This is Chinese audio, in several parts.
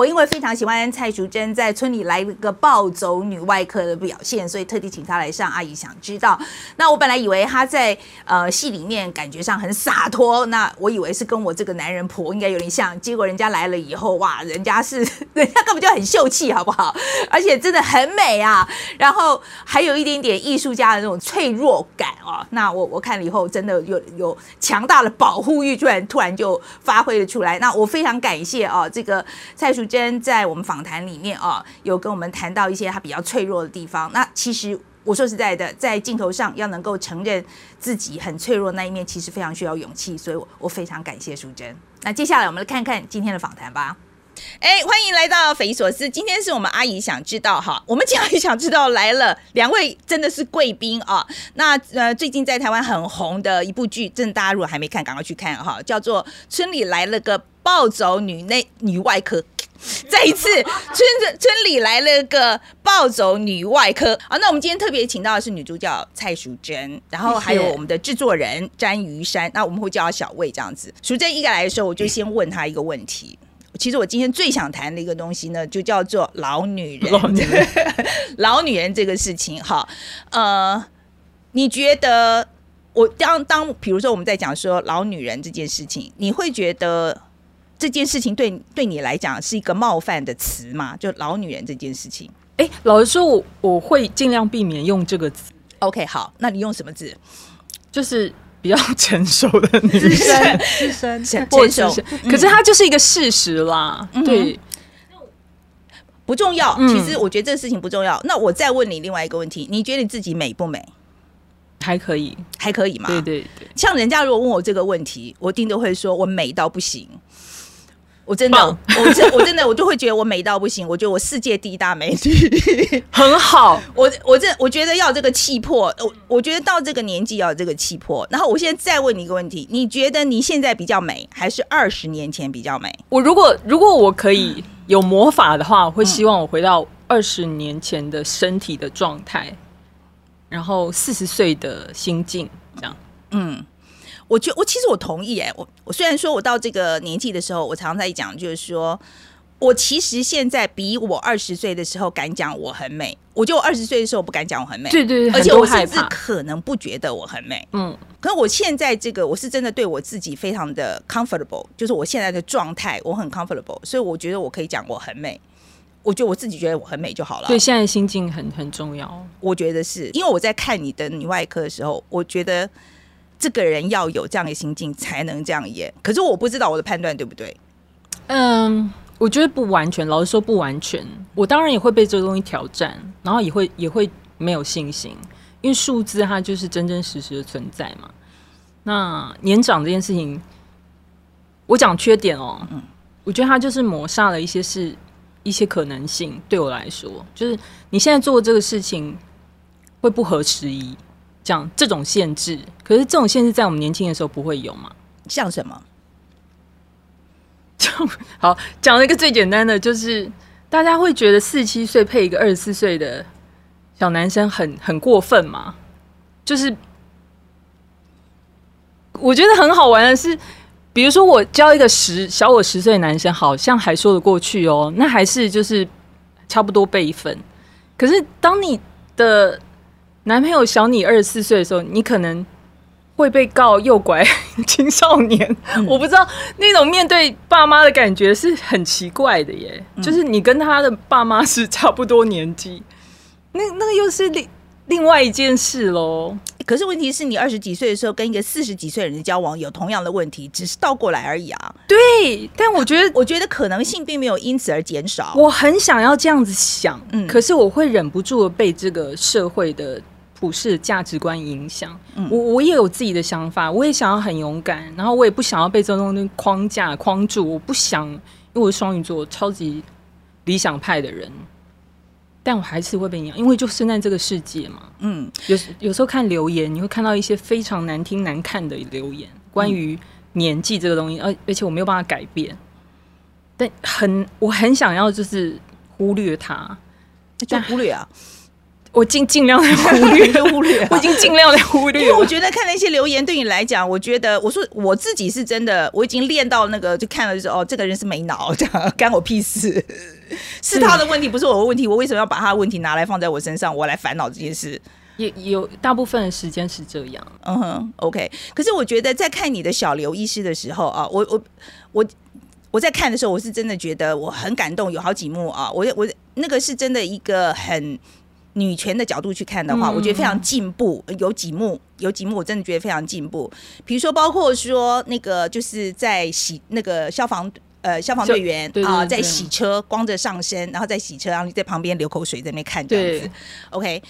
我因为非常喜欢蔡淑珍在村里来了个暴走女外科的表现，所以特地请她来上。阿姨想知道，那我本来以为她在呃戏里面感觉上很洒脱，那我以为是跟我这个男人婆应该有点像，结果人家来了以后，哇，人家是 人家根本就很秀气，好不好？而且真的很美啊，然后还有一点点艺术家的那种脆弱感哦。那我我看了以后，真的有有强大的保护欲，突然突然就发挥了出来。那我非常感谢哦，这个蔡淑真在我们访谈里面哦，有跟我们谈到一些他比较脆弱的地方。那其实我说实在的，在镜头上要能够承认自己很脆弱那一面，其实非常需要勇气。所以我我非常感谢淑珍。那接下来我们来看看今天的访谈吧。哎，欢迎来到匪夷所思。今天是我们阿姨想知道哈，我们阿姨想知道来了两位真的是贵宾啊。那呃，最近在台湾很红的一部剧，正大家如果还没看，赶快去看哈，叫做《村里来了个暴走女内女外科》。再一次，村子村里来了个暴走女外科啊。那我们今天特别请到的是女主角蔡淑珍，然后还有我们的制作人詹于山。那我们会叫她小魏这样子。淑珍一个来的时候，我就先问她一个问题。其实我今天最想谈的一个东西呢，就叫做老女人。老女人，老女人这个事情，哈，呃，你觉得我当当，比如说我们在讲说老女人这件事情，你会觉得这件事情对对你来讲是一个冒犯的词吗？就老女人这件事情？哎，老实说，我我会尽量避免用这个词。OK，好，那你用什么字？就是。比较成熟的女生，资深成熟，可是它就是一个事实啦。对，不重要。其实我觉得这个事情不重要。那我再问你另外一个问题：你觉得你自己美不美？还可以，还可以吗？对对对。像人家如果问我这个问题，我一定都会说我美到不行。我真的，我真我真的，我就会觉得我美到不行。我觉得我世界第一大美女，很好。我我这我觉得要这个气魄，我我觉得到这个年纪要有这个气魄。然后我现在再问你一个问题：你觉得你现在比较美，还是二十年前比较美？我如果如果我可以有魔法的话，我会希望我回到二十年前的身体的状态，然后四十岁的心境，这样。嗯。我觉我其实我同意哎，我我虽然说我到这个年纪的时候，我常常在讲，就是说我其实现在比我二十岁的时候敢讲我很美。我就二十岁的时候不敢讲我很美，对对对，而且我甚至可能不觉得我很美。嗯，可是我现在这个我是真的对我自己非常的 comfortable，就是我现在的状态我很 comfortable，所以我觉得我可以讲我很美。我觉得我自己觉得我很美就好了。对，现在心境很很重要。我觉得是因为我在看你的女外科的时候，我觉得。这个人要有这样的心境才能这样演，可是我不知道我的判断对不对。嗯，我觉得不完全，老实说不完全。我当然也会被这个东西挑战，然后也会也会没有信心，因为数字它就是真真实实的存在嘛。那年长这件事情，我讲缺点哦，嗯，我觉得它就是抹杀了一些事一些可能性。对我来说，就是你现在做这个事情会不合时宜。讲这种限制，可是这种限制在我们年轻的时候不会有嘛？像什么？就好讲了一个最简单的，就是大家会觉得四七岁配一个二十四岁的小男生很很过分嘛？就是我觉得很好玩的是，比如说我教一个十小我十岁的男生，好像还说得过去哦，那还是就是差不多辈分。可是当你的男朋友小你二十四岁的时候，你可能会被告诱拐 青少年。我不知道那种面对爸妈的感觉是很奇怪的耶。就是你跟他的爸妈是差不多年纪，那那个又是另另外一件事喽。可是问题是你二十几岁的时候跟一个四十几岁的人交往，有同样的问题，只是倒过来而已啊。对，但我觉得，我觉得可能性并没有因此而减少。我很想要这样子想，嗯，可是我会忍不住的被这个社会的。普世价值观影响，我我也有自己的想法，我也想要很勇敢，然后我也不想要被这种框架框住，我不想，因为我是双鱼座，超级理想派的人，但我还是会被影响，因为就生在这个世界嘛。嗯，有有时候看留言，你会看到一些非常难听难看的留言，关于年纪这个东西，而而且我没有办法改变，但很我很想要就是忽略它，就忽略啊。我尽尽量的忽略忽略，我已经尽量的忽略。因为我觉得看那些留言对你来讲，我觉得我说我自己是真的，我已经练到那个，就看了就说哦，这个人是没脑，这样 干我屁事，是他的问题，不是我的问题。我为什么要把他的问题拿来放在我身上，我来烦恼这件事？也有大部分的时间是这样。嗯哼，OK。可是我觉得在看你的小刘医师的时候啊，我我我我在看的时候，我是真的觉得我很感动，有好几幕啊，我我那个是真的一个很。女权的角度去看的话，我觉得非常进步。有几幕，有几幕我真的觉得非常进步。比如说，包括说那个就是在洗那个消防呃消防队员啊，在洗车，光着上身，然后在洗车，然后你在旁边流口水在那看这样子。OK。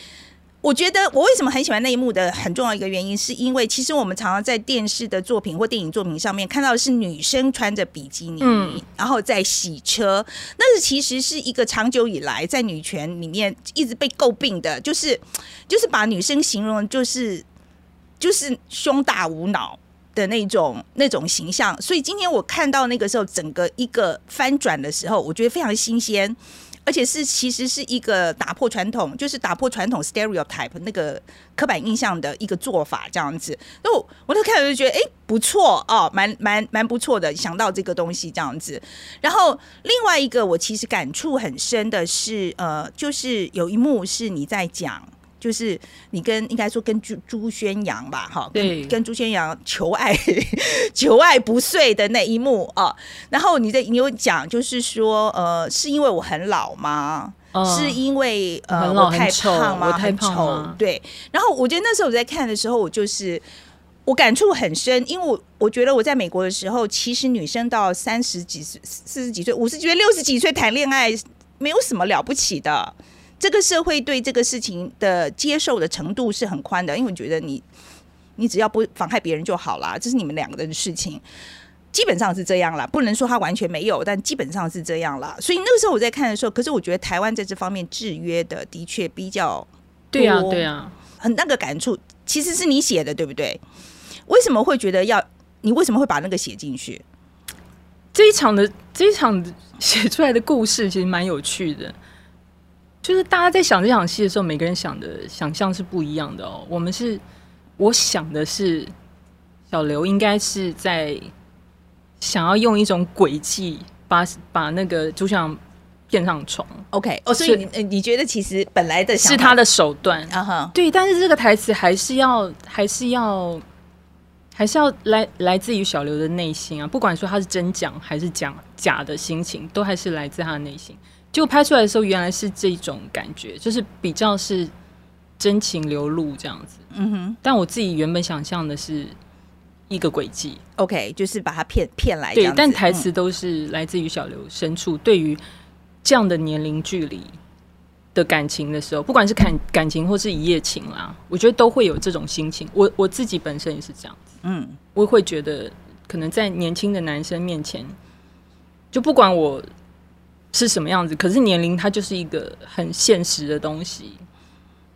我觉得我为什么很喜欢那一幕的很重要一个原因，是因为其实我们常常在电视的作品或电影作品上面看到的是女生穿着比基尼，然后在洗车，那是其实是一个长久以来在女权里面一直被诟病的，就是就是把女生形容就是就是胸大无脑的那种那种形象。所以今天我看到那个时候整个一个翻转的时候，我觉得非常新鲜。而且是其实是一个打破传统，就是打破传统 stereotype 那个刻板印象的一个做法，这样子。那我我都看了就觉得，哎，不错哦，蛮蛮蛮不错的。想到这个东西这样子，然后另外一个我其实感触很深的是，呃，就是有一幕是你在讲。就是你跟应该说跟朱朱宣阳吧，哈，跟跟朱宣阳求爱 求爱不遂的那一幕啊，然后你在你有讲，就是说呃，是因为我很老吗？是因为呃我太胖吗？太丑？对。然后我觉得那时候我在看的时候，我就是我感触很深，因为我我觉得我在美国的时候，其实女生到三十几岁、四十几岁、五十几岁、六十几岁谈恋爱，没有什么了不起的。这个社会对这个事情的接受的程度是很宽的，因为我觉得你，你只要不妨害别人就好啦，这是你们两个人的事情，基本上是这样了。不能说他完全没有，但基本上是这样了。所以那个时候我在看的时候，可是我觉得台湾在这方面制约的的确比较对啊，对啊，很那个感触，其实是你写的对不对？为什么会觉得要你为什么会把那个写进去？这一场的这一场写出来的故事其实蛮有趣的。就是大家在想这场戏的时候，每个人想的想象是不一样的哦。我们是，我想的是，小刘应该是在想要用一种诡计把把那个朱祥骗上床。OK，哦，所以你你觉得其实本来的是他的手段啊哈？对，但是这个台词还是要还是要还是要来来自于小刘的内心啊。不管说他是真讲还是讲假的心情，都还是来自他的内心。就拍出来的时候，原来是这种感觉，就是比较是真情流露这样子。嗯哼。但我自己原本想象的是一个轨迹，OK，就是把他骗骗来。对，但台词都是来自于小刘深处对于这样的年龄距离的感情的时候，不管是感感情或是一夜情啦，我觉得都会有这种心情。我我自己本身也是这样子。嗯，我会觉得可能在年轻的男生面前，就不管我。是什么样子？可是年龄它就是一个很现实的东西，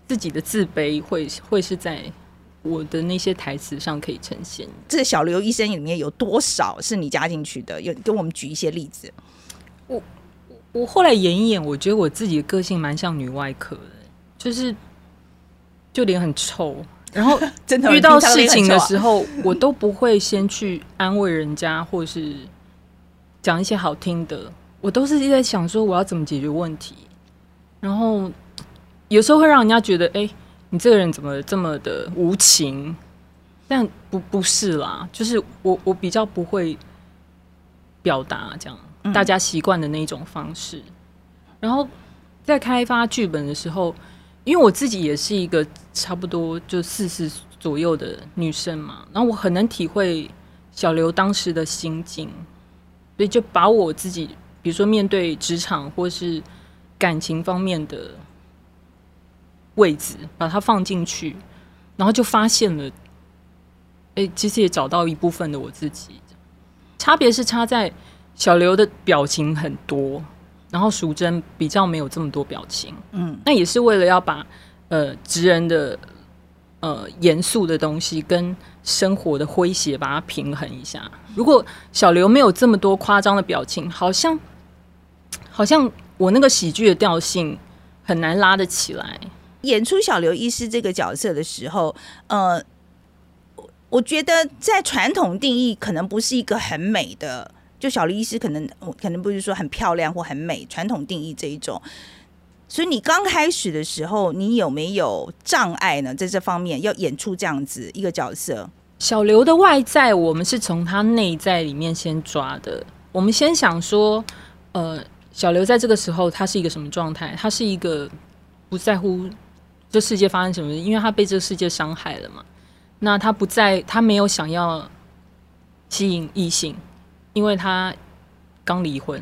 自己的自卑会会是在我的那些台词上可以呈现。这个小刘医生里面有多少是你加进去的？有跟我们举一些例子。我我后来演一演，我觉得我自己的个性蛮像女外科的，就是就脸很臭，然后真的遇到事情的时候，我都不会先去安慰人家，或是讲一些好听的。我都是在想说我要怎么解决问题，然后有时候会让人家觉得，哎，你这个人怎么这么的无情？但不不是啦，就是我我比较不会表达这样大家习惯的那一种方式。然后在开发剧本的时候，因为我自己也是一个差不多就四十左右的女生嘛，然后我很能体会小刘当时的心境，所以就把我自己。比如说，面对职场或是感情方面的位置，把它放进去，然后就发现了，哎，其实也找到一部分的我自己。差别是差在小刘的表情很多，然后淑珍比较没有这么多表情。嗯，那也是为了要把呃职人的呃严肃的东西跟生活的诙谐把它平衡一下。如果小刘没有这么多夸张的表情，好像。好像我那个喜剧的调性很难拉得起来，演出小刘医师这个角色的时候，呃，我觉得在传统定义可能不是一个很美的，就小刘医师可能可能不是说很漂亮或很美，传统定义这一种。所以你刚开始的时候，你有没有障碍呢？在这方面要演出这样子一个角色，小刘的外在，我们是从他内在里面先抓的。我们先想说，呃，小刘在这个时候他是一个什么状态？他是一个不在乎这世界发生什么，因为他被这个世界伤害了嘛。那他不在，他没有想要吸引异性，因为他刚离婚，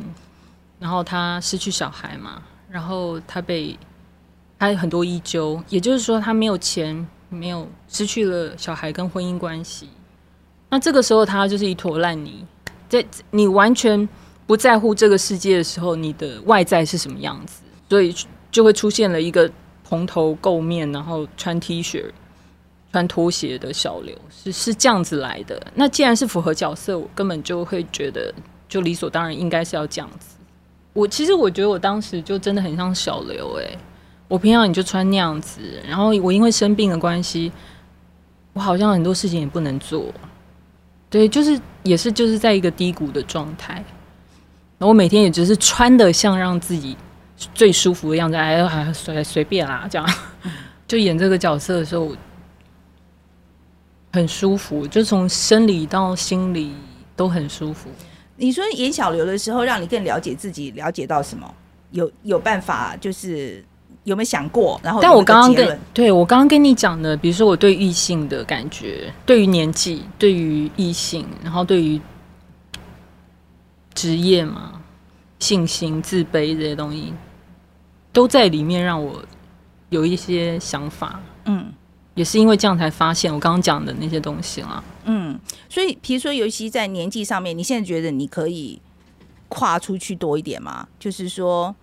然后他失去小孩嘛。然后他被他有很多依旧，也就是说他没有钱，没有失去了小孩跟婚姻关系。那这个时候他就是一坨烂泥，在你完全不在乎这个世界的时候，你的外在是什么样子？所以就会出现了一个蓬头垢面，然后穿 T 恤、穿拖鞋的小刘，是是这样子来的。那既然是符合角色，我根本就会觉得就理所当然应该是要这样子。我其实我觉得我当时就真的很像小刘哎，我平常你就穿那样子，然后我因为生病的关系，我好像很多事情也不能做，对，就是也是就是在一个低谷的状态，然后我每天也只是穿的像让自己最舒服的样子，哎还随随便啦这样，就演这个角色的时候很舒服，就从生理到心理都很舒服。你说演小刘的时候，让你更了解自己，了解到什么？有有办法，就是有没有想过？然后，但我刚刚跟对我刚刚跟你讲的，比如说我对异性的感觉，对于年纪，对于异性，然后对于职业嘛，信心、自卑这些东西，都在里面让我有一些想法。嗯。也是因为这样才发现我刚刚讲的那些东西啦。嗯，所以比如说，尤其在年纪上面，你现在觉得你可以跨出去多一点吗？就是说，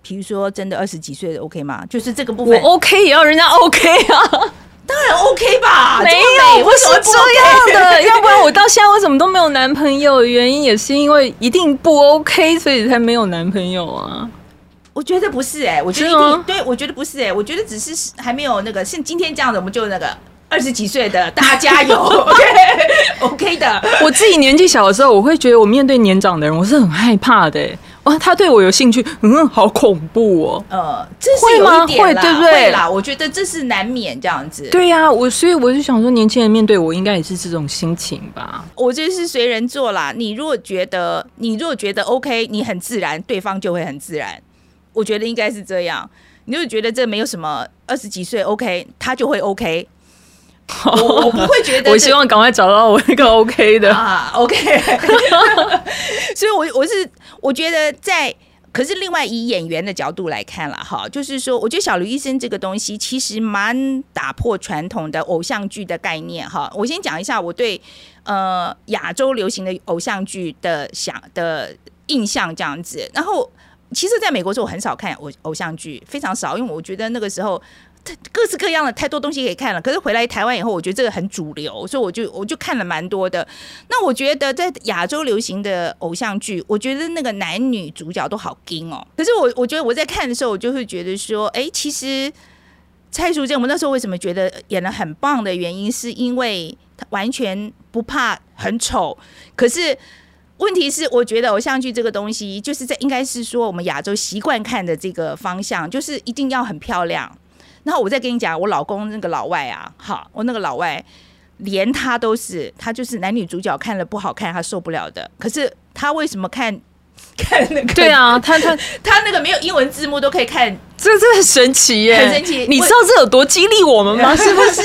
比如说，真的二十几岁的 OK 吗？就是这个部分，我 OK 也要人家 OK 啊，当然 OK 吧？没有，不是这样的，要不然我到现在为什么都没有男朋友？原因也是因为一定不 OK，所以才没有男朋友啊。我觉得不是哎，我觉得一定对，我觉得不是哎，我觉得只是还没有那个像今天这样的，我们就那个二十几岁的，大家加油，OK 的。我自己年纪小的时候，我会觉得我面对年长的人，我是很害怕的。哇，他对我有兴趣，嗯，好恐怖哦。呃，这是有一点对不对啦？我觉得这是难免这样子。对呀，我所以我就想说，年轻人面对我，应该也是这种心情吧。我觉得是随人做啦。你如果觉得你如果觉得 OK，你很自然，对方就会很自然。我觉得应该是这样，你就觉得这没有什么二十几岁 OK，他就会 OK。我我不会觉得，我希望赶快找到我那个 OK 的啊 OK。所以，我我是我觉得在，可是另外以演员的角度来看了哈，就是说，我觉得小刘医生这个东西其实蛮打破传统的偶像剧的概念哈。我先讲一下我对呃亚洲流行的偶像剧的想的印象这样子，然后。其实，在美国时候，我很少看偶偶像剧，非常少，因为我觉得那个时候，各式各样的太多东西可以看了。可是回来台湾以后，我觉得这个很主流，所以我就我就看了蛮多的。那我觉得在亚洲流行的偶像剧，我觉得那个男女主角都好精哦。可是我我觉得我在看的时候，我就会觉得说，哎，其实蔡淑珍，我们那时候为什么觉得演的很棒的原因，是因为他完全不怕很丑，可是。问题是，我觉得偶像剧这个东西，就是在应该是说我们亚洲习惯看的这个方向，就是一定要很漂亮。然后我再跟你讲，我老公那个老外啊，好，我那个老外连他都是，他就是男女主角看了不好看，他受不了的。可是他为什么看？看那个，对啊，他他 他那个没有英文字幕都可以看，这这很神奇耶，很神奇。你知道这有多激励我们吗？是不是？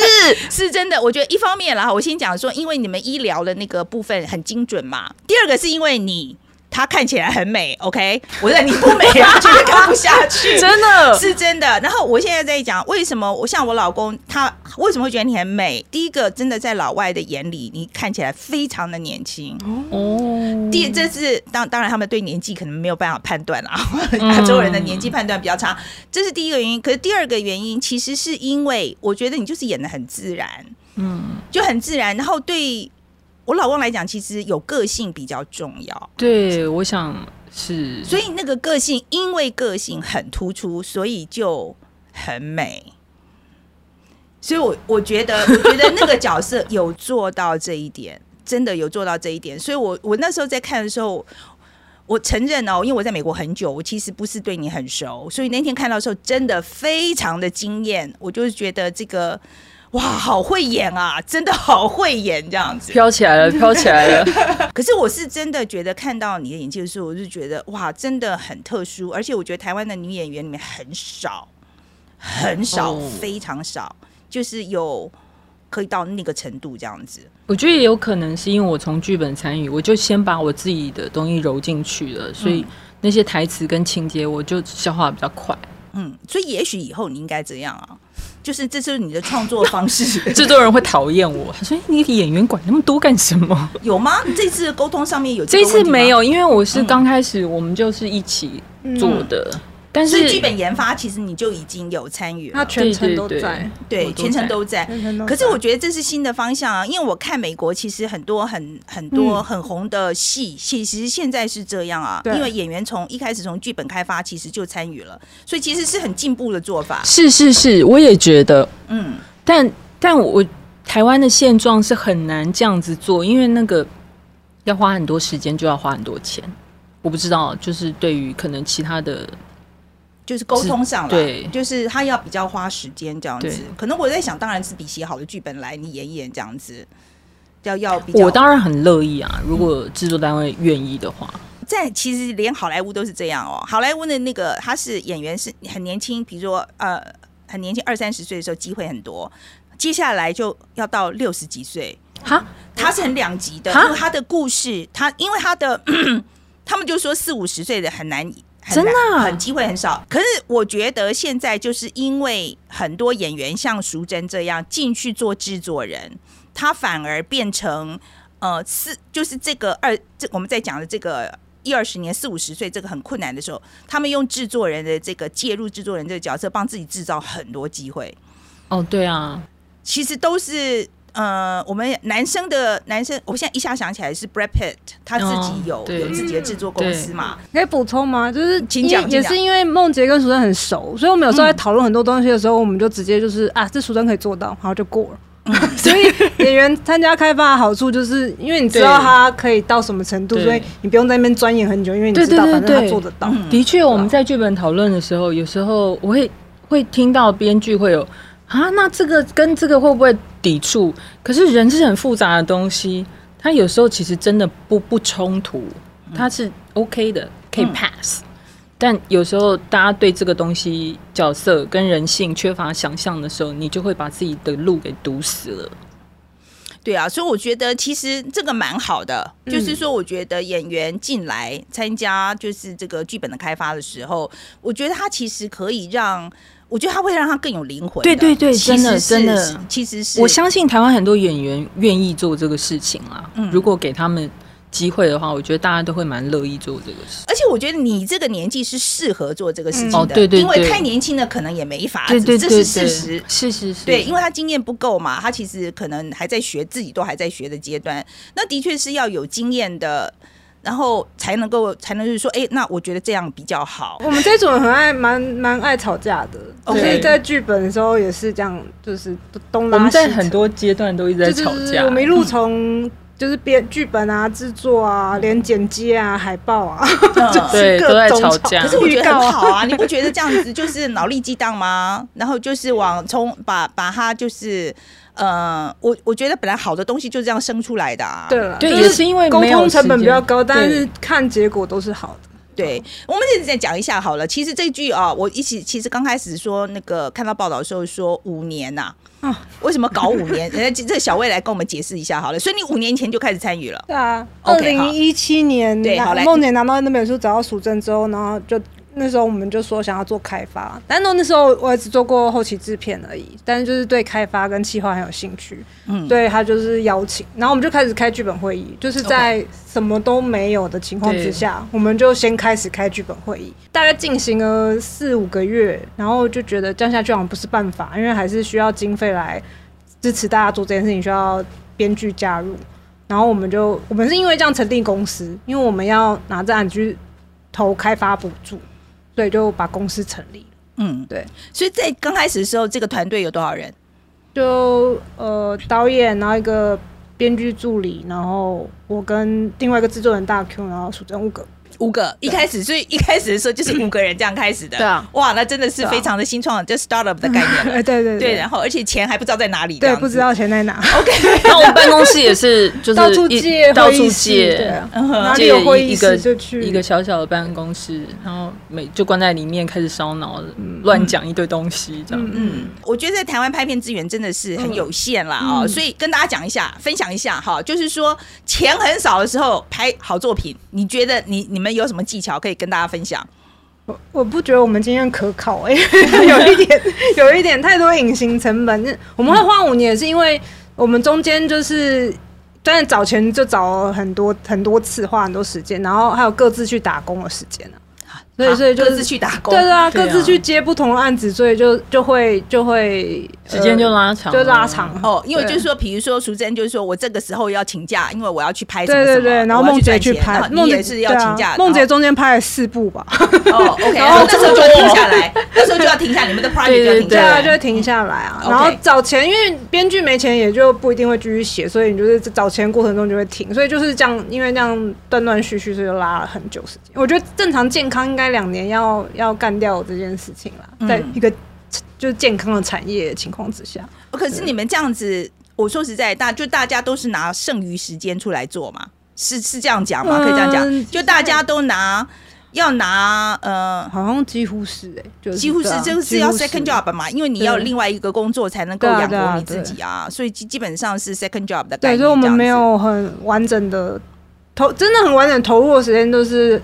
是真的。我觉得一方面啦，我先讲说，因为你们医疗的那个部分很精准嘛。第二个是因为你。她看起来很美，OK？我说你不美啊，绝对看不下去，真的是真的。然后我现在在讲为什么我像我老公，他为什么会觉得你很美？第一个，真的在老外的眼里，你看起来非常的年轻哦。第，这是当当然，他们对年纪可能没有办法判断啊，亚洲人的年纪判断比较差，这是第一个原因。可是第二个原因，其实是因为我觉得你就是演的很自然，嗯，就很自然。然后对。我老公来讲，其实有个性比较重要。对，我想是。所以那个个性，因为个性很突出，所以就很美。所以，我我觉得，我觉得那个角色有做到这一点，真的有做到这一点。所以，我我那时候在看的时候，我承认哦，因为我在美国很久，我其实不是对你很熟，所以那天看到的时候，真的非常的惊艳。我就是觉得这个。哇，好会演啊！真的好会演，这样子飘起来了，飘起来了。可是我是真的觉得看到你的演技的时候，我就觉得哇，真的很特殊。而且我觉得台湾的女演员里面很少，很少，非常少，就是有可以到那个程度这样子。我觉得也有可能是因为我从剧本参与，我就先把我自己的东西揉进去了，所以那些台词跟情节我就消化比较快。嗯，所以也许以后你应该这样啊。就是这是你的创作方式，制作人会讨厌我。他说：“你演员管那么多干什么？有吗？这次沟通上面有？这次没有，因为我是刚开始，我们就是一起做的。”但是剧本研发其实你就已经有参与了，他全程都在，对，全程都在。可是我觉得这是新的方向啊，因为我看美国其实很多很很多很红的戏，其实现在是这样啊，因为演员从一开始从剧本开发其实就参与了，所以其实是很进步的做法。是是是，我也觉得，嗯，但但我台湾的现状是很难这样子做，因为那个要花很多时间，就要花很多钱。我不知道，就是对于可能其他的。就是沟通上了，就是他要比较花时间这样子。可能我在想，当然是比写好的剧本来你演演这样子，要要比较。我当然很乐意啊，如果制作单位愿意的话。在其实连好莱坞都是这样哦。好莱坞的那个他是演员是很年轻，比如说呃很年轻二三十岁的时候机会很多，接下来就要到六十几岁。哈，他是很两极的，因为他的故事，他因为他的 他们就说四五十岁的很难。真的很机会很少，可是我觉得现在就是因为很多演员像淑珍这样进去做制作人，他反而变成呃四，就是这个二这我们在讲的这个一二十年四五十岁这个很困难的时候，他们用制作人的这个介入制作人这个角色，帮自己制造很多机会。哦，对啊，其实都是。呃，我们男生的男生，我现在一下想起来是 Brad Pitt，他自己有有自己的制作公司嘛？可以补充吗？就是请讲，也是因为梦洁跟淑珍很熟，所以我们有时候在讨论很多东西的时候，我们就直接就是啊，这淑珍可以做到，然后就过了。所以演员参加开发的好处就是，因为你知道他可以到什么程度，所以你不用在那边钻研很久，因为你知道反正他做得到。的确，我们在剧本讨论的时候，有时候我会会听到编剧会有。啊，那这个跟这个会不会抵触？可是人是很复杂的东西，他有时候其实真的不不冲突，他是 OK 的，可以 pass。但有时候大家对这个东西角色跟人性缺乏想象的时候，你就会把自己的路给堵死了。对啊，所以我觉得其实这个蛮好的，就是说，我觉得演员进来参加就是这个剧本的开发的时候，我觉得他其实可以让。我觉得他会让他更有灵魂。对对对，真的真的，其实是我相信台湾很多演员愿意做这个事情啊。嗯，如果给他们机会的话，我觉得大家都会蛮乐意做这个事。而且我觉得你这个年纪是适合做这个事情的。哦，对对，因为太年轻的可能也没法子，这是事实。是是是，对，因为他经验不够嘛，他其实可能还在学，自己都还在学的阶段。那的确是要有经验的。然后才能够才能就是说，哎，那我觉得这样比较好。我们这种很爱蛮蛮爱吵架的，所以在剧本的时候也是这样，就是东拉西。我们在很多阶段都一直在吵架。我们一路从就是编剧本啊、制作啊、连剪接啊、海报啊，对，都在吵架。可是我觉得很好啊，你不觉得这样子就是脑力激荡吗？然后就是往从把把它就是。呃，我我觉得本来好的东西就是这样生出来的啊。对了，对，也是因为沟通成本比较高，但是看结果都是好的。对，我们现在再讲一下好了。其实这句啊，我一起其实刚开始说那个看到报道的时候说五年呐，啊，为什么搞五年？人家这小魏来跟我们解释一下好了。所以你五年前就开始参与了。对啊，二零一七年，对，好梦姐拿到那本书，找到淑珍之后，然后就。那时候我们就说想要做开发，但那那时候我也只做过后期制片而已，但是就是对开发跟企划很有兴趣，嗯，对他就是邀请，然后我们就开始开剧本会议，就是在什么都没有的情况之下，我们就先开始开剧本会议，大概进行了四五个月，然后就觉得这样下去好像不是办法，因为还是需要经费来支持大家做这件事情，需要编剧加入，然后我们就我们是因为这样成立公司，因为我们要拿这案去投开发补助。所以就把公司成立。嗯，对。所以在刚开始的时候，这个团队有多少人？就呃导演，然后一个编剧助理，然后我跟另外一个制作人大 Q，然后数真五个。五个一开始，所以一开始的时候就是五个人这样开始的。对啊，哇，那真的是非常的新创，就 startup 的概念。对对对，然后而且钱还不知道在哪里。对，不知道钱在哪。OK，那我们办公室也是，就是到处借，到处借，哪里有会议室就去。一个小小的办公室，然后每就关在里面开始烧脑，乱讲一堆东西这样。嗯，我觉得在台湾拍片资源真的是很有限啦啊，所以跟大家讲一下，分享一下哈，就是说钱很少的时候拍好作品，你觉得你你们有什么技巧可以？跟大家分享，我我不觉得我们经验可考哎，有一点 有一点太多隐形成本。我们会花五年，是因为我们中间就是，但早前就找了很多很多次，花很多时间，然后还有各自去打工的时间呢。所以，所以就是去打工，对对啊，各自去接不同的案子，所以就就会就会时间就拉长，就拉长哦。因为就是说，比如说淑珍，就是说我这个时候要请假，因为我要去拍什么什么，然后梦姐去拍，梦姐是要请假。梦姐中间拍了四部吧？哦，OK，然后那时候就停下来，那时候就要停下，你们的 project 就要停下来，就会停下来啊。然后找钱，因为编剧没钱，也就不一定会继续写，所以你就是找钱过程中就会停，所以就是这样，因为这样断断续续，所以就拉了很久时间。我觉得正常健康应该两年要。要干掉这件事情了，在一个就是健康的产业情况之下。可是你们这样子，我说实在，大就大家都是拿剩余时间出来做嘛？是是这样讲吗？可以这样讲，就大家都拿要拿呃，好像几乎是哎，就几乎是就是要 second job 嘛，因为你要另外一个工作才能够养活你自己啊，所以基基本上是 second job 的。对，所以我们没有很完整的投，真的很完整投入的时间都是。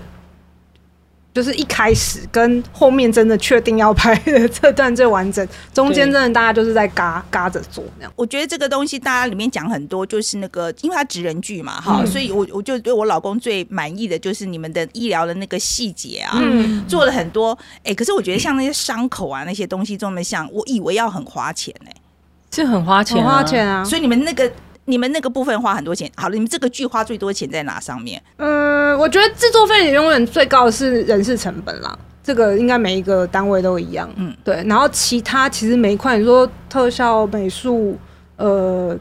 就是一开始跟后面真的确定要拍的这段最完整，中间真的大家就是在嘎嘎着做那样。我觉得这个东西大家里面讲很多，就是那个因为它职人剧嘛，哈，所以我我就对我老公最满意的就是你们的医疗的那个细节啊，做了很多。哎，可是我觉得像那些伤口啊那些东西这么像，我以为要很花钱呢，是很花钱，很花钱啊。所以你们那个。你们那个部分花很多钱，好了，你们这个剧花最多钱在哪上面？嗯，我觉得制作费永远最高的是人事成本啦，这个应该每一个单位都一样。嗯，对，然后其他其实每一块，你说特效、美术，呃。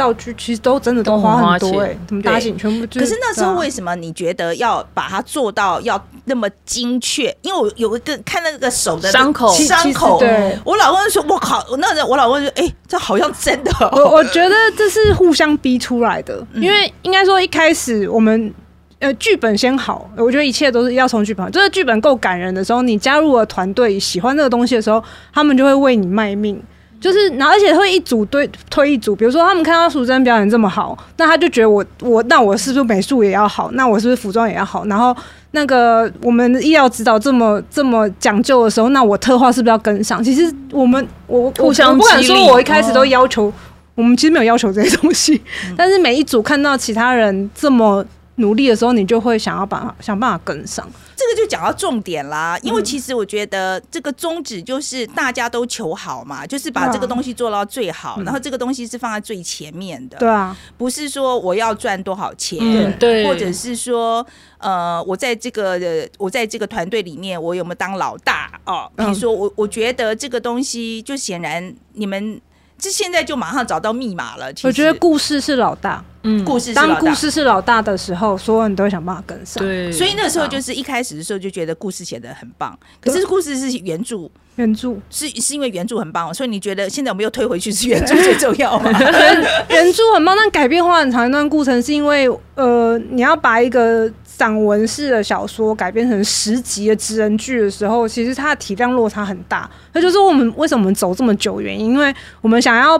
道具其实都真的都花很多哎，怎么搭景全部？可是那时候为什么你觉得要把它做到要那么精确？因为我有一个看那个手的伤口，伤口。对，我老公说：“我靠！”那人我老公说：“哎，这好像真的。”我我觉得这是互相逼出来的，因为应该说一开始我们呃剧本先好，我觉得一切都是要从剧本。就是剧本够感人的时候，你加入了团队，喜欢这个东西的时候，他们就会为你卖命。就是，然后而且会一组对推一组，比如说他们看到淑珍表演这么好，那他就觉得我我那我是不是美术也要好？那我是不是服装也要好？然后那个我们医疗指导这么这么讲究的时候，那我特化是不是要跟上？其实我们我互相不敢说，我一开始都要求，我们其实没有要求这些东西，但是每一组看到其他人这么。努力的时候，你就会想要把想办法跟上。这个就讲到重点啦，因为其实我觉得这个宗旨就是大家都求好嘛，就是把这个东西做到最好，然后这个东西是放在最前面的。对啊，不是说我要赚多少钱，对，或者是说呃，我在这个我在这个团队里面，我有没有当老大哦？比如说我我觉得这个东西就显然你们。这现在就马上找到密码了。我觉得故事是老大，嗯，故事当故事是老大的时候，所有人都会想办法跟上。对，所以那时候就是一开始的时候就觉得故事写的很棒，可是故事是原著，原著是是因为原著很棒，所以你觉得现在我们又推回去是原著最重要吗？原著很棒，但改变花很长一段过程，是因为呃，你要把一个。散文式的小说改编成十集的职人剧的时候，其实它的体量落差很大。那就是我们为什么我们走这么久原因，因为我们想要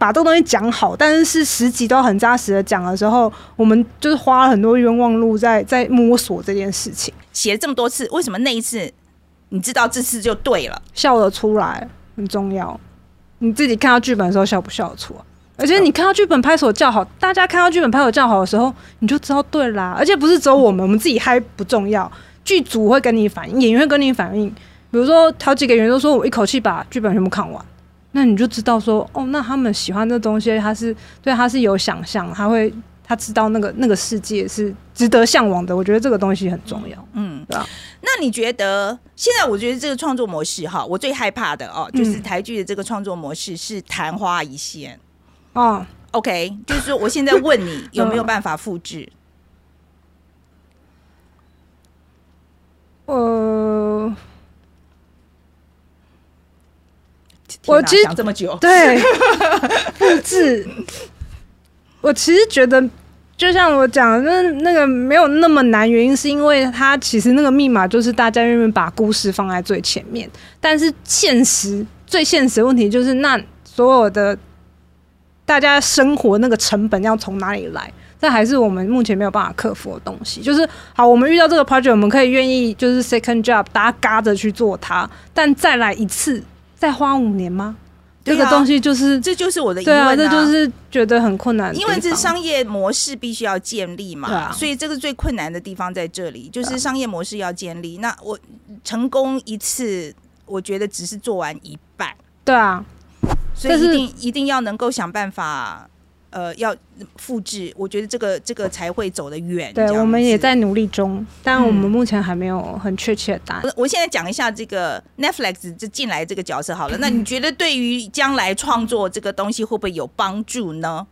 把这个东西讲好，但是是十集都很扎实的讲的时候，我们就是花了很多冤枉路在在摸索这件事情。写了这么多次，为什么那一次你知道这次就对了，笑得出来很重要。你自己看到剧本的时候笑不笑得出来？而且你看到剧本拍手叫好，大家看到剧本拍手叫好的时候，你就知道对啦。而且不是只有我们，我们自己嗨不重要，剧组会跟你反应，演员会跟你反应。比如说，好几个演员都说我一口气把剧本全部看完，那你就知道说，哦，那他们喜欢这东西，他是对他是有想象，他会。他知道那个那个世界是值得向往的。我觉得这个东西很重要。嗯，对吧。那你觉得现在？我觉得这个创作模式哈，我最害怕的哦，就是台剧的这个创作模式是昙花一现。哦，OK，就是说，我现在问你 有没有办法复制？呃，我其实讲这么久，对复制，我其实觉得，就像我讲，那那个没有那么难，原因是因为它其实那个密码就是大家愿意把故事放在最前面，但是现实最现实的问题就是那所有的。大家生活那个成本要从哪里来？这还是我们目前没有办法克服的东西。就是好，我们遇到这个 project，我们可以愿意就是 second job，大家嘎着去做它。但再来一次，再花五年吗？这个东西就是，这就是我的疑问啊。这就是觉得很困难，因为这商业模式必须要建立嘛。所以这个最困难的地方在这里，就是商业模式要建立。那我成功一次，我觉得只是做完一半。对啊。所以一定一定要能够想办法，呃，要复制。我觉得这个这个才会走得远。对，我们也在努力中，但我们目前还没有很确切的答案。我现在讲一下这个 Netflix 这进来这个角色好了。那你觉得对于将来创作这个东西会不会有帮助呢？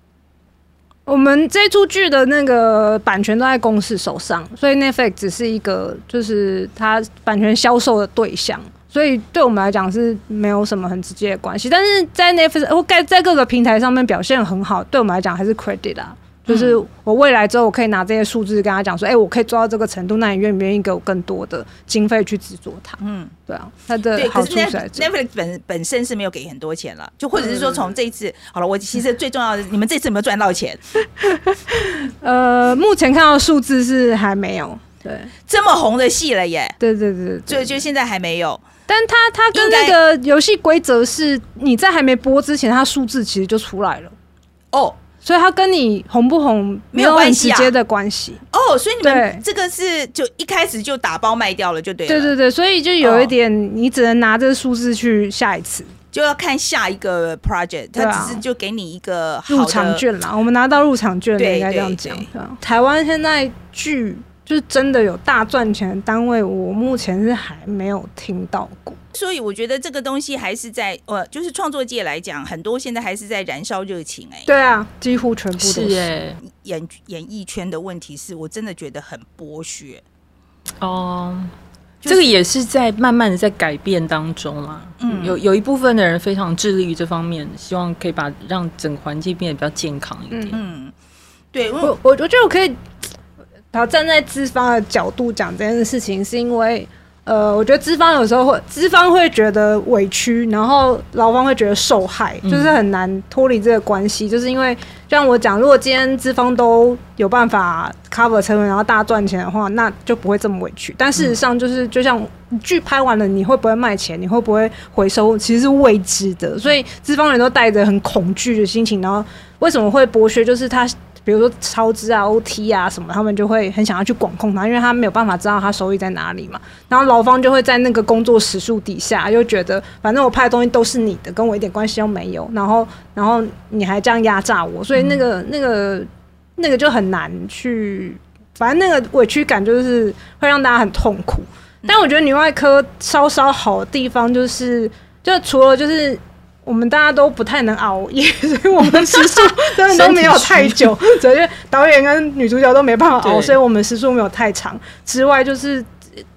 我们这出剧的那个版权都在公司手上，所以 Netflix 只是一个就是它版权销售的对象。所以对我们来讲是没有什么很直接的关系，但是在 Netflix 或在在各个平台上面表现很好，对我们来讲还是 credit 啊。就是我未来之后我可以拿这些数字跟他讲说，哎，我可以做到这个程度，那你愿不愿意给我更多的经费去制作它？嗯，对啊，它的好处在 Netflix 本本身是没有给很多钱了，就或者是说从这一次好了，我其实最重要的，你们这次有没有赚到钱？呃，目前看到数字是还没有，对，这么红的戏了耶，对对对，所以就现在还没有。但他他跟那个游戏规则是，你在还没播之前，它数字其实就出来了。哦，所以它跟你红不红没有很直接的关系。哦，所以你们这个是就一开始就打包卖掉了，就对，对对对，所以就有一点，你只能拿这个数字去下一次，就要看下一个 project，它只是就给你一个入场券啦，我们拿到入场券，应该这样讲。台湾现在剧。就是真的有大赚钱的单位，我目前是还没有听到过。所以我觉得这个东西还是在呃，就是创作界来讲，很多现在还是在燃烧热情。哎，对啊，几乎全部都是。哎，演演艺圈的问题是我真的觉得很剥削。哦，这个也是在慢慢的在改变当中啦。嗯，有有一部分的人非常致力于这方面，希望可以把让整个环境变得比较健康一点。嗯，对我我我觉得我可以。然后站在资方的角度讲这件事情，是因为，呃，我觉得资方有时候会，资方会觉得委屈，然后劳方会觉得受害，就是很难脱离这个关系。就是因为，就像我讲，如果今天资方都有办法 cover 成本，然后大家赚钱的话，那就不会这么委屈。但事实上，就是就像剧拍完了，你会不会卖钱，你会不会回收，其实是未知的。所以资方人都带着很恐惧的心情，然后为什么会剥削？就是他。比如说超支啊、OT 啊什么，他们就会很想要去管控他，因为他没有办法知道他收益在哪里嘛。然后劳方就会在那个工作时数底下，就觉得反正我派的东西都是你的，跟我一点关系都没有。然后，然后你还这样压榨我，所以那个、那个、那个就很难去。反正那个委屈感就是会让大家很痛苦。但我觉得女外科稍稍好的地方就是，就除了就是。我们大家都不太能熬夜，所以我们时速 真的都没有太久。所以导演跟女主角都没办法熬，所以我们时速没有太长。之外，就是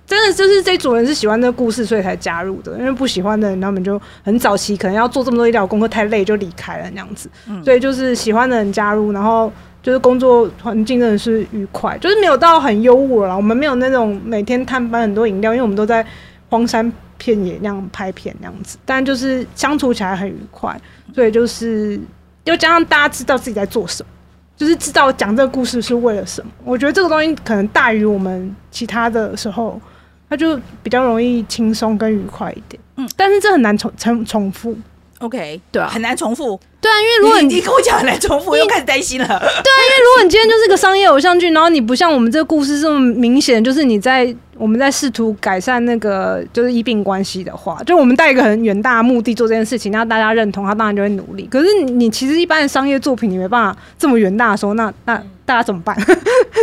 真的就是这组人是喜欢这个故事，所以才加入的。因为不喜欢的人，他们就很早期可能要做这么多医疗功课，太累就离开了那样子。所以就是喜欢的人加入，然后就是工作环境真的是愉快，就是没有到很优渥了。我们没有那种每天探班很多饮料，因为我们都在荒山。片也那样拍片那样子，但就是相处起来很愉快，所以就是又加上大家知道自己在做什么，就是知道讲这个故事是为了什么。我觉得这个东西可能大于我们其他的时候，它就比较容易轻松跟愉快一点。嗯，但是这很难重重重复。OK，对啊，很难重复。对啊，因为如果你跟我讲来重复，又开始担心了。对啊，因为如果你今天就是个商业偶像剧，然后你不像我们这个故事这么明显，就是你在我们在试图改善那个就是医病关系的话，就我们带一个很远大的目的做这件事情，那大家认同，他当然就会努力。可是你其实一般的商业作品，你没办法这么远大的时候，那那。大家怎么办？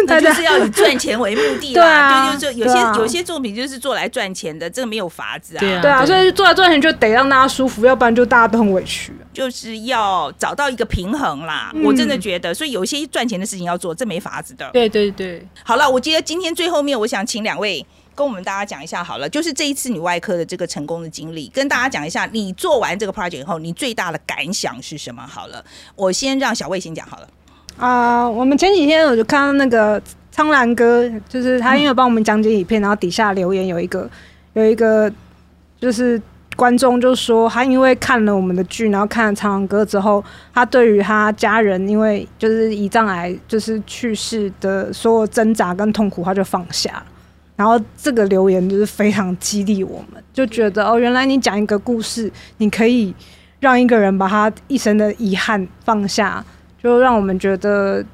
那就是要以赚钱为目的啦。对，就是有些有些作品就是做来赚钱的，这个没有法子啊。对啊，所以做来赚钱就得让大家舒服，要不然就大家都很委屈。就是要找到一个平衡啦。我真的觉得，所以有一些赚钱的事情要做，这没法子的。对对对。好了，我觉得今天最后面，我想请两位跟我们大家讲一下好了，就是这一次女外科的这个成功的经历，跟大家讲一下，你做完这个 project 以后，你最大的感想是什么？好了，我先让小魏先讲好了。啊，我们前几天我就看到那个苍兰哥，就是他因为帮我们讲解影片，然后底下留言有一个有一个就是观众就说，他因为看了我们的剧，然后看了苍兰哥之后，他对于他家人因为就是胰脏癌就是去世的所有挣扎跟痛苦，他就放下。然后这个留言就是非常激励我们，就觉得哦，原来你讲一个故事，你可以让一个人把他一生的遗憾放下。就让我们觉得，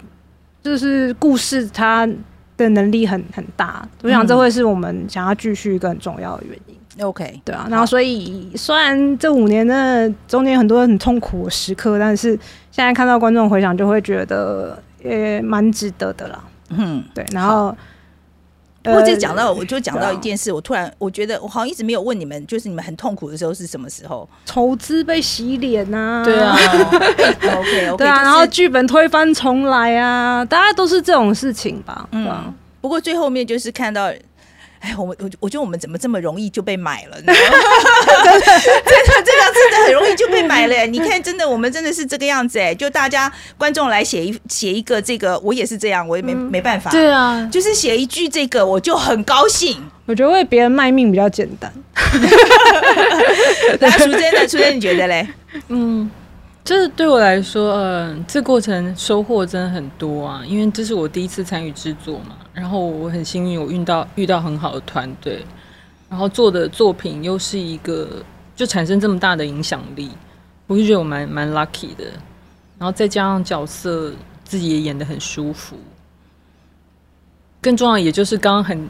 就是故事它的能力很很大，我想这会是我们想要继续一个很重要的原因。OK，对啊，然后所以虽然这五年的中间很多很痛苦的时刻，但是现在看到观众回想，就会觉得也蛮值得的啦。嗯，对，然后。不过这讲到，我就讲到一件事，我突然我觉得我好像一直没有问你们，就是你们很痛苦的时候是什么时候？筹资被洗脸呐，对啊，OK OK，对啊，然后剧本推翻重来啊，大家都是这种事情吧？嗯，不过最后面就是看到。哎，我们我我觉得我们怎么这么容易就被买了？真的，真的，真的很容易就被买了。你看，真的，我们真的是这个样子哎，就大家观众来写一写一个这个，我也是这样，我也没没办法。对啊，就是写一句这个，我就很高兴。我觉得为别人卖命比较简单。那淑珍呢？淑珍，你觉得嘞？嗯。这对我来说，嗯，这过程收获真的很多啊，因为这是我第一次参与制作嘛。然后我很幸运，我遇到遇到很好的团队，然后做的作品又是一个就产生这么大的影响力，我就觉得我蛮蛮 lucky 的。然后再加上角色自己也演的很舒服，更重要也就是刚刚很。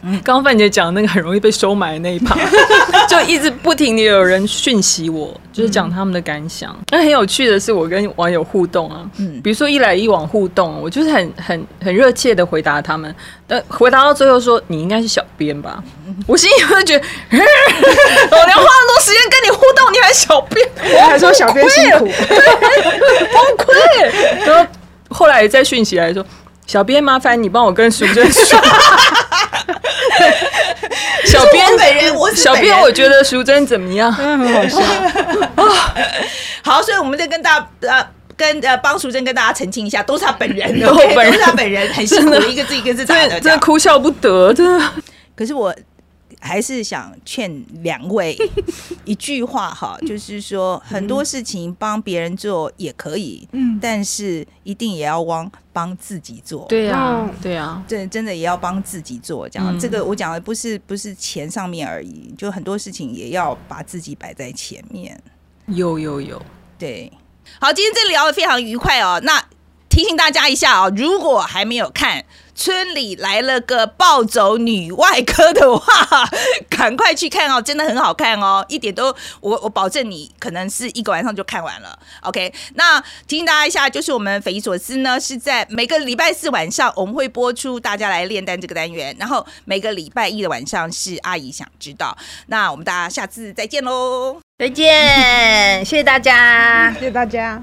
刚刚范姐讲那个很容易被收买的那一趴，就一直不停的有人讯息我，就是讲他们的感想。那很有趣的是，我跟网友互动啊，嗯，比如说一来一往互动，我就是很很很热切的回答他们，但回答到最后说你应该是小编吧，我心里会觉得，我连花那么多时间跟你互动，你还小编，我还说小编辛苦，崩溃。然后后来再讯息来说。小编，麻烦你帮我跟淑珍说。小编本人，我小编，我觉得淑珍怎么样？很好笑啊！好，所以我们再跟大呃跟呃帮淑珍跟大家澄清一下，都是他 本人，都是他本人，很辛苦，一个字一个字打的，真的哭笑不得，真的。可是我。还是想劝两位 一句话哈，就是说很多事情帮别人做也可以，嗯，但是一定也要帮帮自己做。对呀，对呀，真真的也要帮自己做。这样，这个我讲的不是不是钱上面而已，就很多事情也要把自己摆在前面。有有有，对。好，今天这聊的非常愉快哦。那提醒大家一下啊，如果还没有看。村里来了个暴走女外科的话，赶快去看哦，真的很好看哦，一点都我我保证你可能是一个晚上就看完了。OK，那提醒大家一下，就是我们匪夷所思呢是在每个礼拜四晚上我们会播出大家来炼丹这个单元，然后每个礼拜一的晚上是阿姨想知道。那我们大家下次再见喽，再见，谢谢大家，谢谢大家。